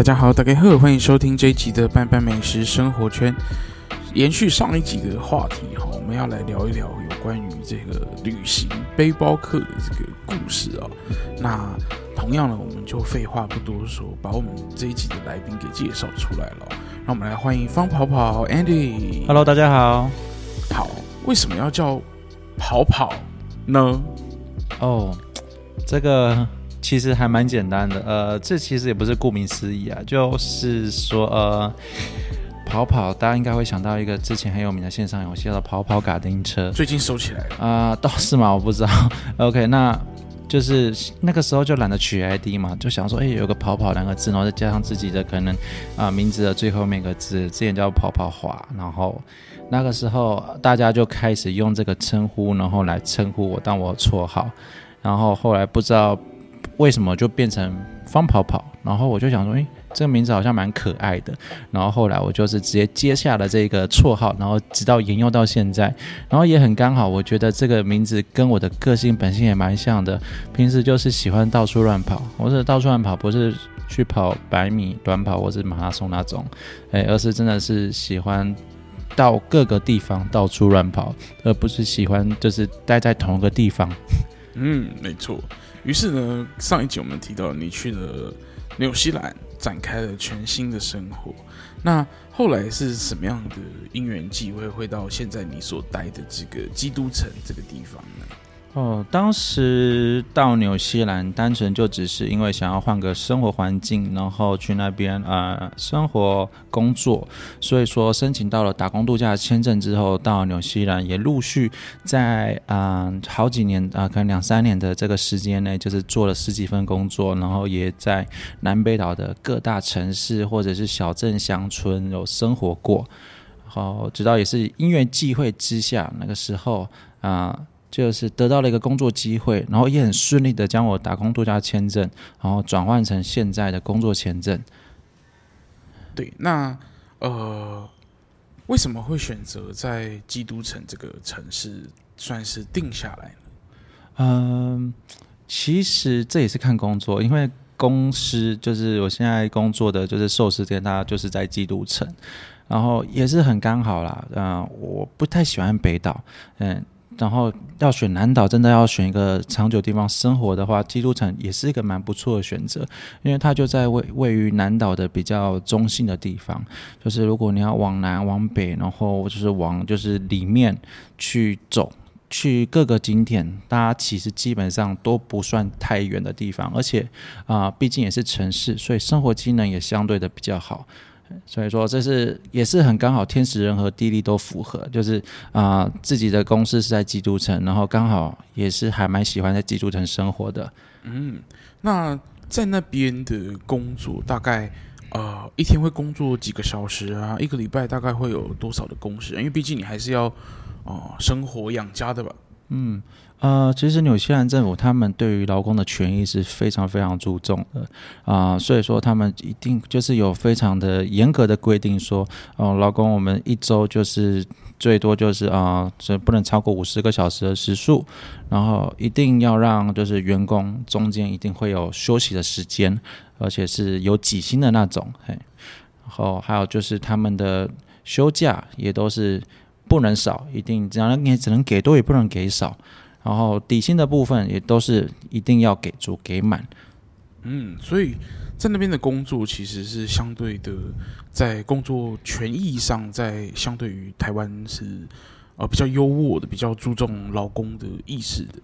大家好，大家好，欢迎收听这一集的班班美食生活圈。延续上一集的话题哈，我们要来聊一聊有关于这个旅行背包客的这个故事啊。那同样呢，我们就废话不多说，把我们这一集的来宾给介绍出来了。让我们来欢迎方跑跑 Andy。Hello，大家好。好，为什么要叫跑跑呢？哦，这个。其实还蛮简单的，呃，这其实也不是顾名思义啊，就是说，呃，跑跑，大家应该会想到一个之前很有名的线上游戏叫做跑跑卡丁车，最近收起来了啊，倒是嘛？我不知道。OK，那就是那个时候就懒得取 ID 嘛，就想说，哎，有个跑跑两个字，然后再加上自己的可能啊、呃、名字的最后面一个字，之前叫跑跑华，然后那个时候大家就开始用这个称呼，然后来称呼我当我绰号，然后后来不知道。为什么就变成方跑跑？然后我就想说，诶，这个名字好像蛮可爱的。然后后来我就是直接接下了这个绰号，然后直到沿用到现在。然后也很刚好，我觉得这个名字跟我的个性本性也蛮像的。平时就是喜欢到处乱跑，我是到处乱跑，不是去跑百米短跑或是马拉松那种，诶，而是真的是喜欢到各个地方到处乱跑，而不是喜欢就是待在同一个地方。嗯，没错。于是呢，上一集我们提到你去了纽西兰，展开了全新的生活。那后来是什么样的因缘际会，会到现在你所待的这个基督城这个地方呢？哦，当时到纽西兰，单纯就只是因为想要换个生活环境，然后去那边、呃、生活工作，所以说申请到了打工度假签证之后，到纽西兰也陆续在嗯、好几年啊、可能两三年的这个时间内，就是做了十几份工作，然后也在南北岛的各大城市或者是小镇乡村有生活过，然后直到也是因缘际会之下，那个时候啊。就是得到了一个工作机会，然后也很顺利的将我打工度假签证，然后转换成现在的工作签证。对，那呃，为什么会选择在基督城这个城市算是定下来呢？嗯，其实这也是看工作，因为公司就是我现在工作的就是寿司店，它就是在基督城，然后也是很刚好啦。嗯，我不太喜欢北岛，嗯。然后要选南岛，真的要选一个长久地方生活的话，基督城也是一个蛮不错的选择，因为它就在位位于南岛的比较中心的地方。就是如果你要往南往北，然后就是往就是里面去走，去各个景点，大家其实基本上都不算太远的地方，而且啊、毕竟也是城市，所以生活机能也相对的比较好。所以说，这是也是很刚好，天时人和地利都符合。就是啊、呃，自己的公司是在基督城，然后刚好也是还蛮喜欢在基督城生活的。嗯，那在那边的工作，大概呃一天会工作几个小时啊？一个礼拜大概会有多少的工时？因为毕竟你还是要啊、呃、生活养家的吧？嗯。呃，其实纽西兰政府他们对于劳工的权益是非常非常注重的啊、呃，所以说他们一定就是有非常的严格的规定说，哦、劳工我们一周就是最多就是啊，这、不能超过五十个小时的时数，然后一定要让就是员工中间一定会有休息的时间，而且是有几薪的那种，嘿，然后还有就是他们的休假也都是不能少，一定只要你只能给多也不能给少。然后底薪的部分也都是一定要给足给满，嗯，所以在那边的工作其实是相对的，在工作权益上，在相对于台湾是呃比较优渥的，比较注重劳工的意识的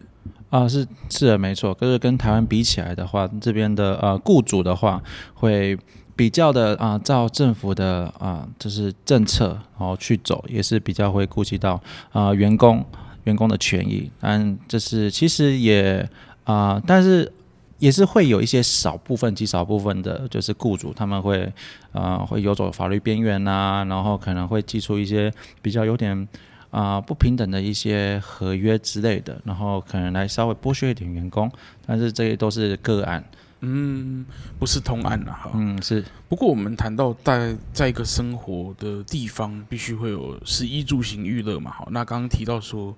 啊，是是的，没错。可是跟台湾比起来的话，这边的呃雇主的话会比较的啊、呃，照政府的啊就是政策然后去走，也是比较会顾及到啊、呃、员工。员工的权益，但这是其实也啊、但是也是会有一些少部分极少部分的，就是雇主他们会啊、会游走法律边缘呐，然后可能会寄出一些比较有点啊、不平等的一些合约之类的，然后可能来稍微剥削一点员工，但是这些都是个案，嗯，不是通案了哈，嗯是。不过我们谈到在在一个生活的地方，必须会有食衣住行娱乐嘛，好，那刚刚提到说。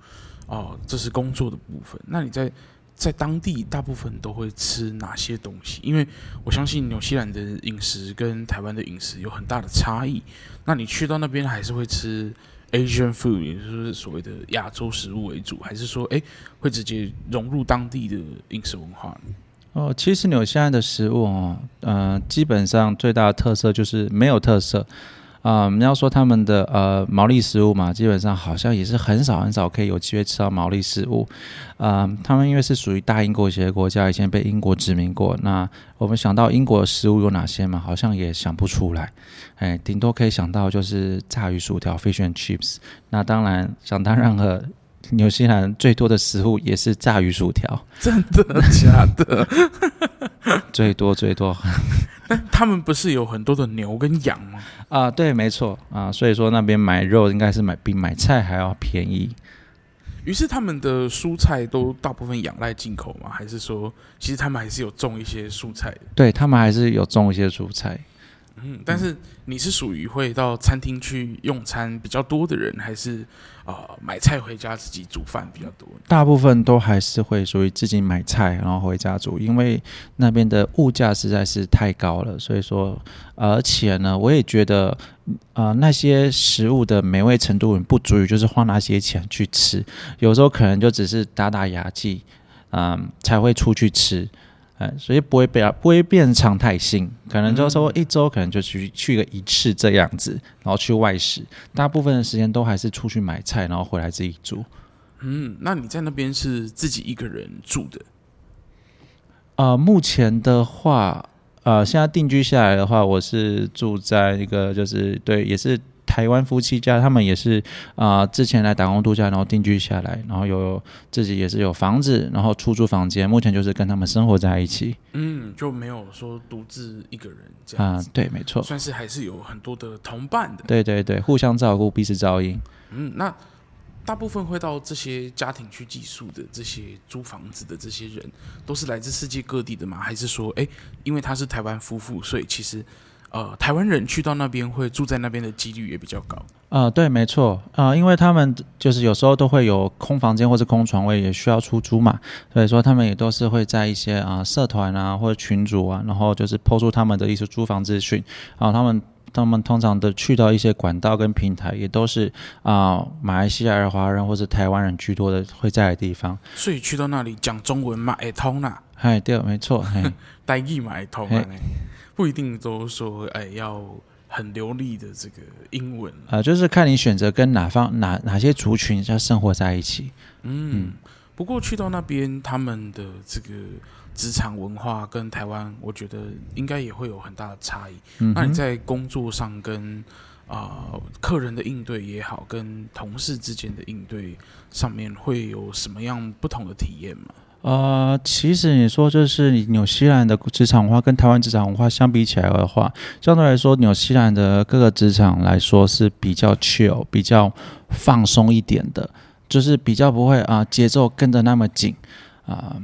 哦，这是工作的部分。那你在在当地大部分都会吃哪些东西？因为我相信纽西兰的饮食跟台湾的饮食有很大的差异。那你去到那边还是会吃 Asian food，也就是所谓的亚洲食物为主，还是说，诶，会直接融入当地的饮食文化呢？哦，其实纽西兰的食物哦，嗯、呃，基本上最大的特色就是没有特色。啊、你要说他们的呃毛利食物嘛，基本上好像也是很少很少可以有机会吃到毛利食物。啊、他们因为是属于大英国协的国家，以前被英国殖民过。那我们想到英国的食物有哪些嘛？好像也想不出来。哎，顶多可以想到就是炸鱼薯条 （fish and chips）。那当然，想当然了。纽西兰最多的食物也是炸鱼薯条，真的假的？最 多最多。但他们不是有很多的牛跟羊吗？啊，对，没错啊，所以说那边买肉应该是买比买菜还要便宜。于是他们的蔬菜都大部分仰赖进口吗？还是说其实他们还是有种一些蔬菜？对，他们还是有种一些蔬菜。嗯，但是你是属于会到餐厅去用餐比较多的人，还是啊、呃、买菜回家自己煮饭比较多？大部分都还是会属于自己买菜然后回家煮，因为那边的物价实在是太高了。所以说，而且呢，我也觉得啊、呃、那些食物的美味程度不足以就是花那些钱去吃，有时候可能就只是打打牙祭，嗯、才会出去吃。哎，所以不会变，不会变常态性，可能就是说一周可能就去去个一次这样子，然后去外食，大部分的时间都还是出去买菜，然后回来自己煮。嗯，那你在那边是自己一个人住的？呃，目前的话，呃，现在定居下来的话，我是住在一个就是对，也是。台湾夫妻家，他们也是啊、呃，之前来打工度假，然后定居下来，然后有自己也是有房子，然后出租房间，目前就是跟他们生活在一起。嗯，就没有说独自一个人这样啊，对，没错，算是还是有很多的同伴的。对对对，互相照顾，彼此照应。嗯，那大部分会到这些家庭去寄宿的这些租房子的这些人，都是来自世界各地的吗？还是说，哎，因为他是台湾夫妇，所以其实。呃，台湾人去到那边会住在那边的几率也比较高。啊、呃，对，没错，啊、呃，因为他们就是有时候都会有空房间或者空床位，也需要出租嘛，所以说他们也都是会在一些啊、呃、社团啊或者群组啊，然后就是 po 出他们的一些租房资讯，然后他们他们通常的去到一些管道跟平台，也都是啊、呃、马来西亚的华人或者台湾人居多的会在的地方。所以去到那里讲中文嘛，会通啦。哎，对，没错，台语嘛会通不一定都说哎，要很流利的这个英文啊、呃，就是看你选择跟哪方哪哪些族群要生活在一起。嗯，嗯，不过去到那边，他们的这个职场文化跟台湾，我觉得应该也会有很大的差异。嗯、那你在工作上跟啊、呃、客人的应对也好，跟同事之间的应对上面，会有什么样不同的体验吗？呃，其实你说就是纽西兰的职场文化跟台湾职场文化相比起来的话，相对来说，纽西兰的各个职场来说是比较 chill、比较放松一点的，就是比较不会啊节奏跟得那么紧啊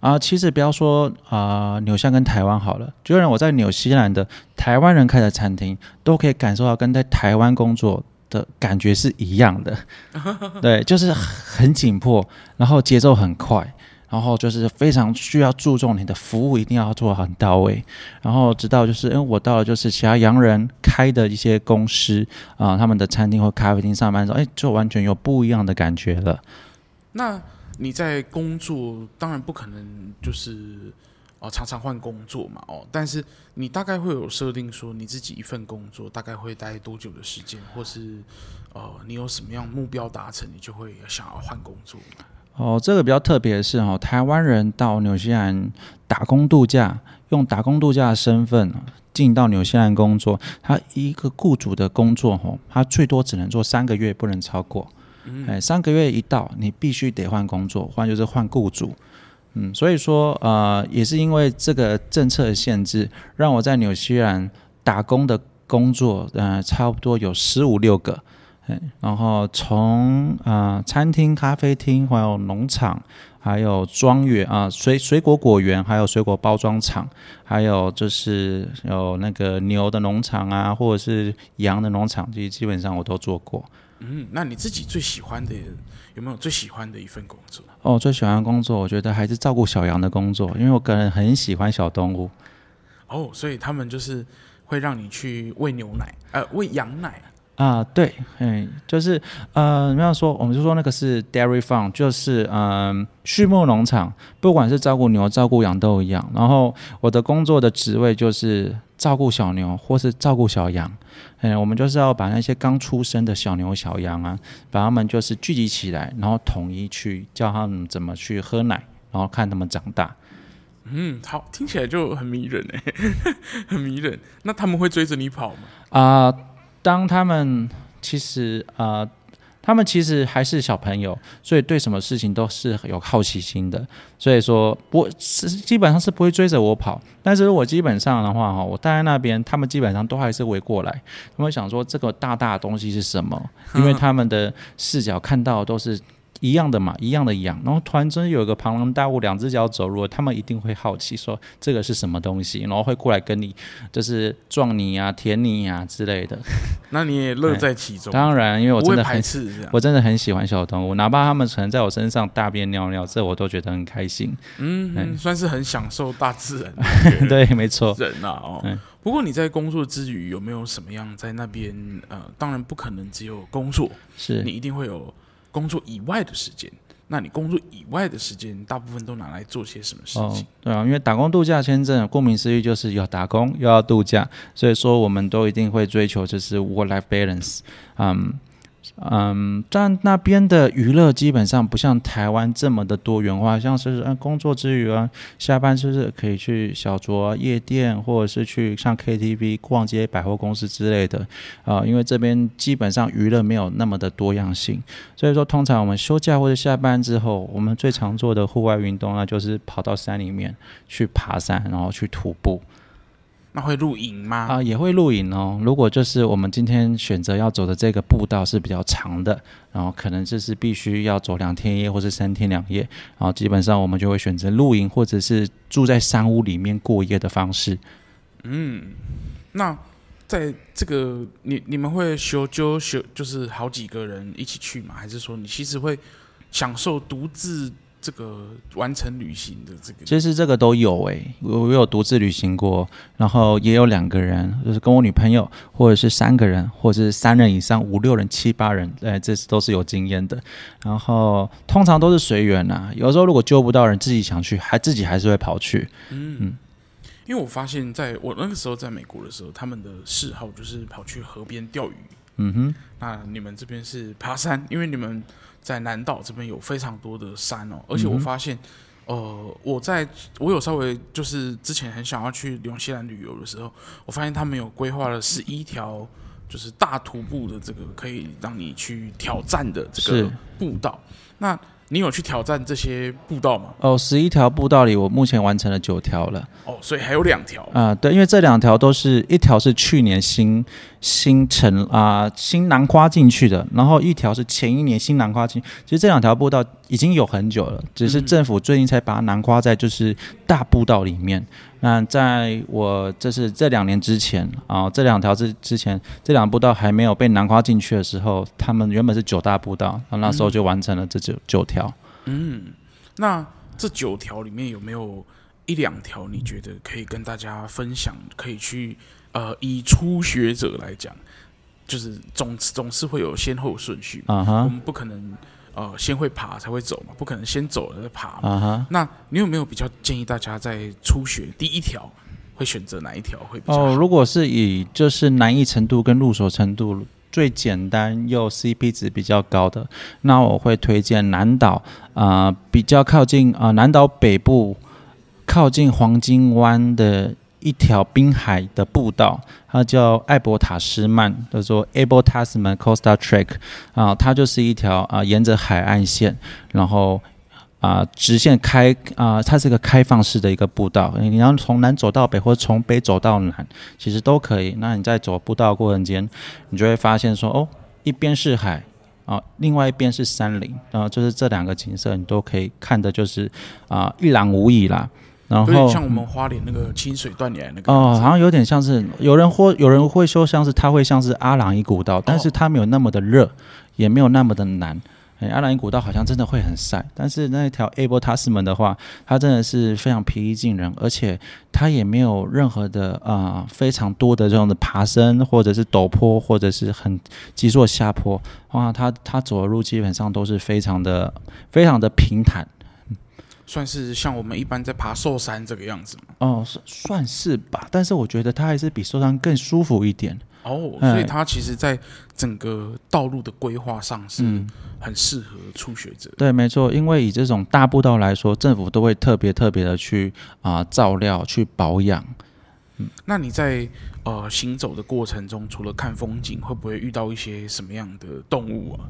啊。其实不要说啊，纽西兰跟台湾好了，就让我在纽西兰的台湾人开的餐厅，都可以感受到跟在台湾工作的感觉是一样的。对，就是很紧迫，然后节奏很快。然后就是非常需要注重你的服务，一定要做很到位。然后直到就是，因为我到了就是其他洋人开的一些公司啊、他们的餐厅或咖啡厅上班的时候，哎，就完全有不一样的感觉了。那你在工作，当然不可能就是哦常常换工作嘛，哦，但是你大概会有设定说你自己一份工作大概会待多久的时间，或是呃你有什么样目标达成，你就会想要换工作。哦，这个比较特别的是哦，台湾人到纽西兰打工度假，用打工度假的身份进到纽西兰工作，他一个雇主的工作哦，他最多只能做三个月，不能超过。嗯，哎，三个月一到，你必须得换工作，换就是换雇主。嗯，所以说呃，也是因为这个政策的限制，让我在纽西兰打工的工作，呃，差不多有十五六个。然后从啊、呃、餐厅、咖啡厅，还有农场，还有庄园啊水水果果园，还有水果包装厂，还有就是有那个牛的农场啊，或者是羊的农场，这些基本上我都做过。嗯，那你自己最喜欢的有没有最喜欢的一份工作？哦，最喜欢的工作，我觉得还是照顾小羊的工作，因为我个人很喜欢小动物。哦，所以他们就是会让你去喂牛奶，呃，喂羊奶。啊，对，嗯，就是，呃，没有说，我们就说那个是 dairy farm，就是，嗯，畜牧农场，不管是照顾牛、照顾羊都一样。然后我的工作的职位就是照顾小牛或是照顾小羊，嗯，我们就是要把那些刚出生的小牛、小羊啊，把它们就是聚集起来，然后统一去教他们怎么去喝奶，然后看他们长大。嗯，好，听起来就很迷人哎，很迷人。那他们会追着你跑吗？啊、呃。当他们其实啊、他们其实还是小朋友，所以对什么事情都是有好奇心的。所以说，我是基本上是不会追着我跑。但是我基本上的话哈，我待在那边，他们基本上都还是围过来。他们想说这个大大的东西是什么？因为他们的视角看到都是。一样的嘛，一样的羊，然后突然间有一个庞然大物，两只脚走路，他们一定会好奇说这个是什么东西，然后会过来跟你就是撞你啊、舔你啊之类的。那你也乐在其中？当然，因为我真的很我真的很喜欢小动物，哪怕他们可能在我身上大便尿尿，这我都觉得很开心。嗯，嗯，算是很享受大自然。对，没错。人啊，哦。嗯。不过你在工作之余有没有什么样在那边？呃，当然不可能只有工作，是你一定会有。工作以外的时间，那你工作以外的时间，大部分都拿来做些什么事情？哦，对啊，因为打工度假签证，顾名思义就是要打工又要度假，所以说我们都一定会追求就是 work-life balance，嗯。嗯，但那边的娱乐基本上不像台湾这么的多元化，像是嗯工作之余啊，下班是不是可以去小酌夜店，或者是去上 KTV、逛街、百货公司之类的啊？因为这边基本上娱乐没有那么的多样性，所以说通常我们休假或者下班之后，我们最常做的户外运动那就是跑到山里面去爬山，然后去徒步。那会露营吗？啊，也会露营哦。如果就是我们今天选择要走的这个步道是比较长的，然后可能就是必须要走两天一夜或是三天两夜，然后基本上我们就会选择露营或者是住在山屋里面过夜的方式。嗯，那在这个你你们会修就修就是好几个人一起去吗？还是说你其实会享受独自？这个完成旅行的这个，其实这个都有诶、欸，我我有独自旅行过，然后也有两个人，就是跟我女朋友，或者是三个人，或者是三人以上，五六人、七八人，哎，这是都是有经验的。然后通常都是随缘呐，有时候如果揪不到人，自己想去，还自己还是会跑去。嗯嗯，因为我发现在我那个时候在美国的时候，他们的嗜好就是跑去河边钓鱼。嗯哼，那你们这边是爬山，因为你们。在南岛这边有非常多的山哦，而且我发现，嗯、呃，我在我有稍微就是之前很想要去纽西兰旅游的时候，我发现他们有规划了十一条就是大徒步的这个可以让你去挑战的这个步道。那你有去挑战这些步道吗？哦，十一条步道里，我目前完成了九条了。哦，所以还有两条啊、呃？对，因为这两条都是一条是去年新新城啊、新南瓜进去的，然后一条是前一年新南瓜进。其实这两条步道已经有很久了，只是政府最近才把它南瓜在就是大步道里面。那在我这是这两年之前啊、这两条之之前这两步道还没有被南瓜进去的时候，他们原本是九大步道，那那时候就完成了这九九条。嗯，那这九条里面有没有一两条你觉得可以跟大家分享？可以去呃，以初学者来讲，就是总总是会有先后顺序嘛。Uh-huh. 我们不可能呃先会爬才会走嘛，不可能先走了再爬嘛。Uh-huh. 那你有没有比较建议大家在初学第一条会选择哪一条会比较好？哦，如果是以就是难易程度跟入手程度。最简单又 CP 值比较高的，那我会推荐南岛啊、呃，比较靠近啊、呃、南岛北部，靠近黄金湾的一条滨海的步道，它叫艾伯塔斯曼，叫做 Able Tasman Coastal Track 啊、它就是一条啊、沿着海岸线，然后。啊、直线开啊、它是一个开放式的一个步道，你要从南走到北，或者从北走到南，其实都可以。那你在走步道过程间，你就会发现说，哦，一边是海啊、另外一边是山林，然后就是这两个景色，你都可以看的，就是啊、一览无遗啦。然后像我们花莲那个清水断崖那个哦，好像有点像是有人或有人会说像是它会像是阿朗伊古道，但是它没有那么的热，也没有那么的难。哎，阿朗壹古道好像真的会很晒，但是那一条 Abel Tasman 的话，它真的是非常平易近人，而且它也没有任何的啊、呃、非常多的这种的爬升，或者是陡坡，或者是很急速的下坡。哇，它它走的路基本上都是非常的非常的平坦，算是像我们一般在爬寿山这个样子吗？哦，算算是吧，但是我觉得它还是比寿山更舒服一点。哦，所以它其实，在整个道路的规划上是很适合初学者。对，没错，因为以这种大步道来说，政府都会特别特别的去啊、呃、照料、去保养。嗯，那你在呃行走的过程中，除了看风景，会不会遇到一些什么样的动物啊？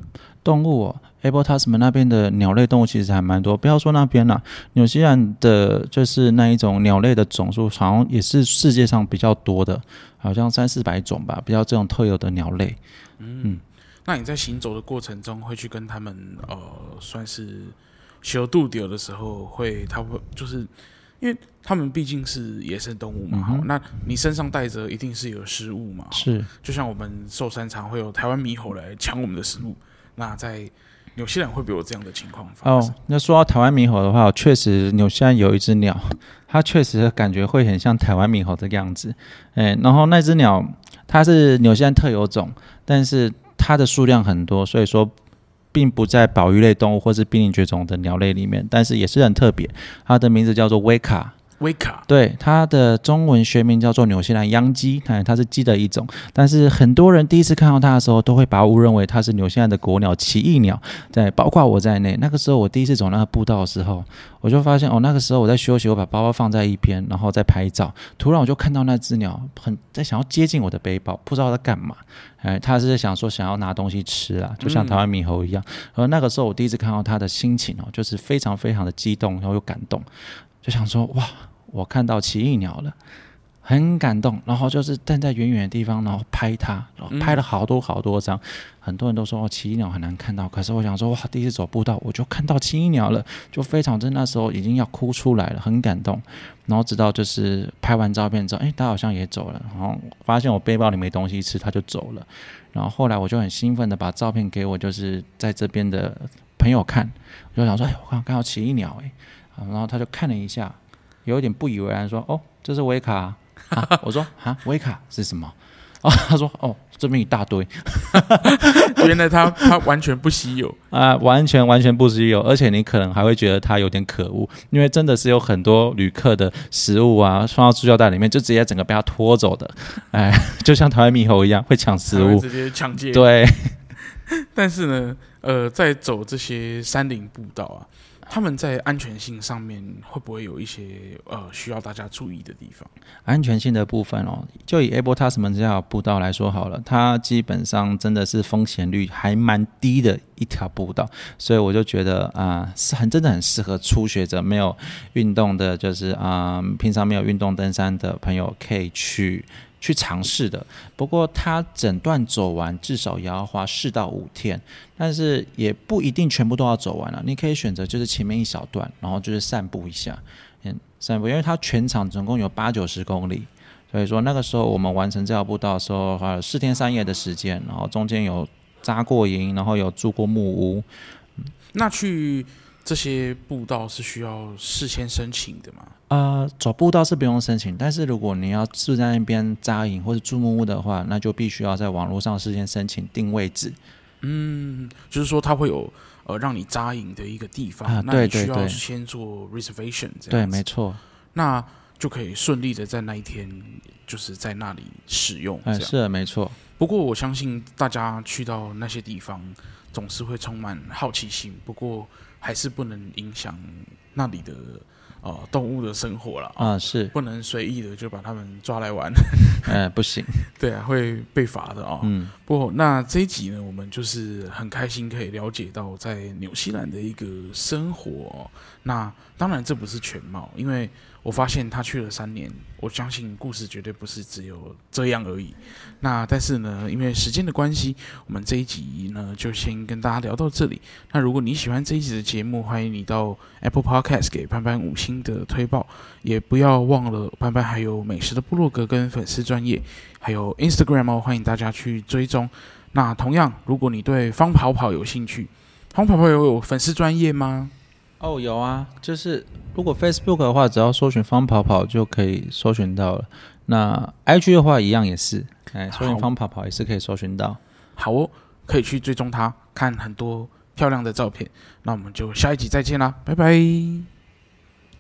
动物哦，Abel Tasman 那边的鸟类动物其实还蛮多。不要说那边啦，纽西兰的就是那一种鸟类的种数，好像也是世界上比较多的，好像三四百种吧，比较这种特有的鸟类。嗯，嗯，那你在行走的过程中，会去跟他们呃，算是修度丢的时候，会他会就是。因为他们毕竟是野生动物嘛，好、嗯，那你身上带着一定是有食物嘛，是，就像我们寿山常会有台湾猕猴来抢我们的食物，那在纽西兰会不会有这样的情况发生？哦，那说到台湾猕猴的话，确实纽西兰有一只鸟，它确实感觉会很像台湾猕猴的样子，哎，然后那只鸟它是纽西兰特有种，但是它的数量很多，所以说。并不在保育类动物或是濒临绝种的鸟类里面，但是也是很特别。它的名字叫做威卡。威卡，对，它的中文学名叫做纽西兰秧鸡，哎，它是鸡的一种。但是很多人第一次看到它的时候，都会把它误认为它是纽西兰的国鸟奇异鸟。在包括我在内，那个时候我第一次走那个步道的时候，我就发现哦，那个时候我在休息，我把包包放在一边，然后在拍照。突然我就看到那只鸟很在想要接近我的背包，不知道在干嘛。哎，它是想说想要拿东西吃啊，就像台湾猕猴一样。而那个时候我第一次看到它的心情哦，就是非常非常的激动，然后又感动，就想说哇。我看到奇异鸟了，很感动，然后就是站在远远的地方，然后拍它，然后拍了好多好多张。嗯、很多人都说哦，奇异鸟很难看到，可是我想说哇，第一次走步道我就看到奇异鸟了，就非常真。那时候已经要哭出来了，很感动。然后直到就是拍完照片之后，哎，它好像也走了，然后发现我背包里没东西吃，它就走了。然后后来我就很兴奋的把照片给我就是在这边的朋友看，我就想说，哎，我刚看到奇异鸟，哎，然后他就看了一下。有点不以为然，说：“哦，这是威卡啊。啊”我说：“啊，威卡是什么？”哦，他说：“哦，这边一大堆。”原来他他完全不稀有啊，完全完全不稀有，而且你可能还会觉得他有点可恶，因为真的是有很多旅客的食物啊，放到塑胶袋里面，就直接整个被他拖走的。哎，就像台湾猕猴一样，会抢食物，直接抢劫。对，但是呢，呃，在走这些山林步道啊。他们在安全性上面会不会有一些呃需要大家注意的地方？安全性的部分哦，就以 Able Tasman 这条步道来说好了，它基本上真的是风险率还蛮低的一条步道，所以我就觉得啊、是很真的很适合初学者，没有运动的，就是啊、平常没有运动登山的朋友可以去。去尝试的，不过它整段走完至少也要花四到五天，但是也不一定全部都要走完了。你可以选择就是前面一小段，然后就是散步一下，嗯，散步，因为它全长总共有八九十公里，所以说那个时候我们完成这条步道的时候花了四天三夜的时间，然后中间有扎过营，然后有住过木屋，那去。这些步道是需要事先申请的吗？呃，走步道是不用申请，但是如果你要住在那边扎营或者住木屋的话，那就必须要在网络上事先申请定位置。嗯，就是说它会有呃让你扎营的一个地方，啊、那你需要先做 reservation 这样。对，没错，那就可以顺利的在那一天就是在那里使用。哎，是没错。不过我相信大家去到那些地方总是会充满好奇心。不过。还是不能影响那里的呃动物的生活了啊，是不能随意的就把它们抓来玩，哎，不行，对啊，会被罚的啊。嗯，不过那这一集呢，我们就是很开心可以了解到在纽西兰的一个生活。那当然这不是全貌，因为我发现他去了三年，我相信故事绝对不是只有这样而已。那但是呢，因为时间的关系，我们这一集呢就先跟大家聊到这里。那如果你喜欢这一集的节目，欢迎你到 Apple Podcast 给潘潘五星的推报，也不要忘了潘潘还有美食的部落格跟粉丝专业，还有 Instagram 哦，欢迎大家去追踪。那同样，如果你对方跑跑有兴趣，方跑跑有粉丝专业吗？哦，有啊，就是如果 Facebook 的话，只要搜寻方跑跑就可以搜寻到了。那 IG 的话，一样也是，哎，搜寻方跑跑也是可以搜寻到。好哦，可以去追踪他，看很多漂亮的照片。那我们就下一集再见啦，拜拜。